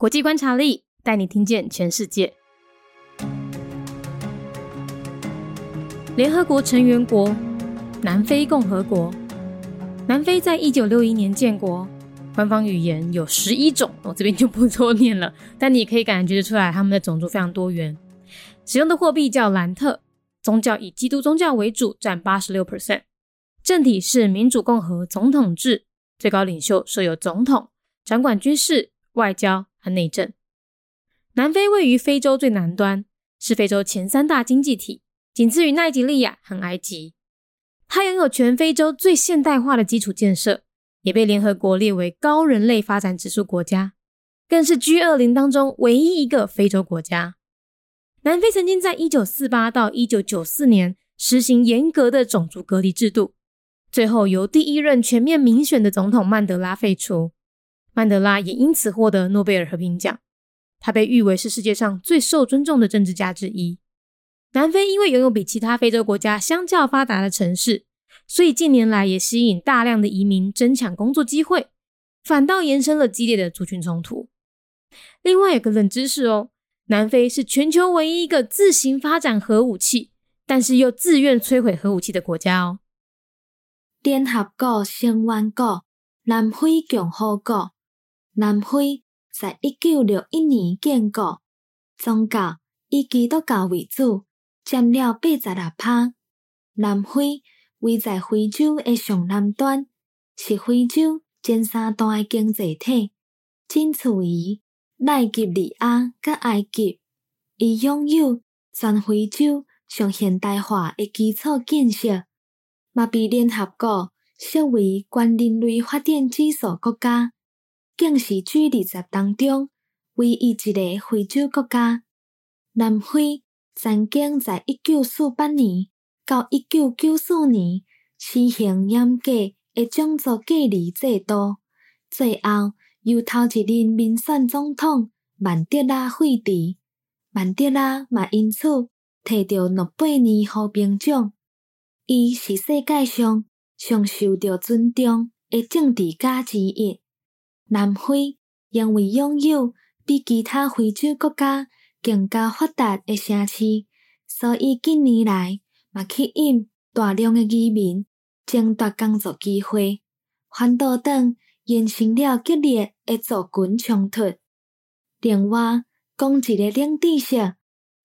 国际观察力带你听见全世界。联合国成员国南非共和国，南非在一九六一年建国，官方语言有十一种，我这边就不多念了。但你可以感觉得出来，他们的种族非常多元。使用的货币叫兰特，宗教以基督宗教为主，占八十六 percent。政体是民主共和总统制，最高领袖设有总统，掌管军事、外交和内政。南非位于非洲最南端，是非洲前三大经济体。仅次于奈及利亚和埃及，它拥有全非洲最现代化的基础建设，也被联合国列为高人类发展指数国家，更是 G 二零当中唯一一个非洲国家。南非曾经在一九四八到一九九四年实行严格的种族隔离制度，最后由第一任全面民选的总统曼德拉废除，曼德拉也因此获得诺贝尔和平奖，他被誉为是世界上最受尊重的政治家之一。南非因为拥有比其他非洲国家相较发达的城市，所以近年来也吸引大量的移民争抢工作机会，反倒延伸了激烈的族群冲突。另外有个冷知识哦，南非是全球唯一一个自行发展核武器，但是又自愿摧毁核武器的国家哦。联合国成员国南非共和国，南非在一九六一年建国，宗教以基督教为主。占了八十六趴。南非位在非洲的上南端，是非洲前三大的经济体，仅次于奈及利亚甲埃及。伊拥有全非洲上现代化的基础建设，嘛被联合国设为全人类发展指数国家，更是 G 二十当中唯一一个非洲国家。南非。曾经在一九四八年到一九九四年实行严格的种族隔离制度，最后由头一任民选总统曼德拉废除。曼德拉嘛因此摕到诺贝尔和平奖。伊是世界上上受到尊重的政治家之一。南非因为拥有比其他非洲国家更加发达的城市，所以近年来嘛吸引大量的移民争夺工作机会，反倒等形成了激烈的族群冲突。另外，讲一个冷知识，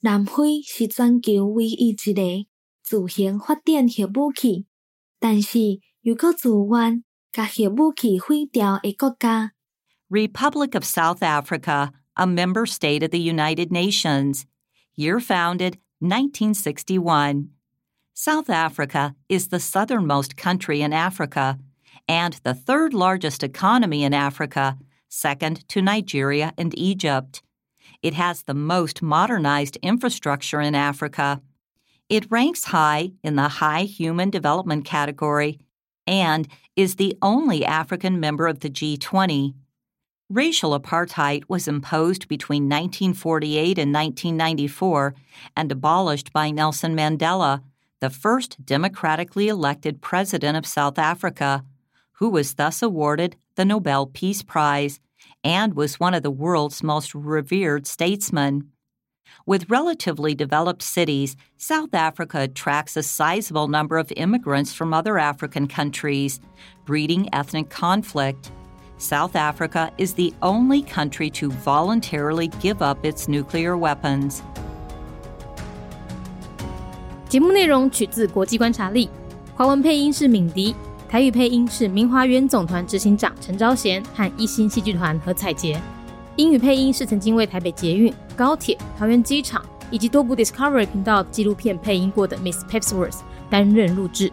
南非是全球唯一一个自行发展核武器，但是又搁自愿甲核武器毁掉的国家。Republic of South Africa. a member state of the United Nations. Year founded 1961. South Africa is the southernmost country in Africa and the third largest economy in Africa, second to Nigeria and Egypt. It has the most modernized infrastructure in Africa. It ranks high in the High Human Development category and is the only African member of the G20. Racial apartheid was imposed between 1948 and 1994 and abolished by Nelson Mandela, the first democratically elected president of South Africa, who was thus awarded the Nobel Peace Prize and was one of the world's most revered statesmen. With relatively developed cities, South Africa attracts a sizable number of immigrants from other African countries, breeding ethnic conflict. South Africa is the only country to voluntarily give up its nuclear weapons. 节目内容取自《国际观察力》，华文配音是敏迪，台语配音是明华园总团执行长陈昭贤和一星戏剧团何彩杰，英语配音是曾经为台北捷运、高铁、桃园机场以及多部 Discovery 频道纪录片配音过的 Miss Pepsworth 担任录制。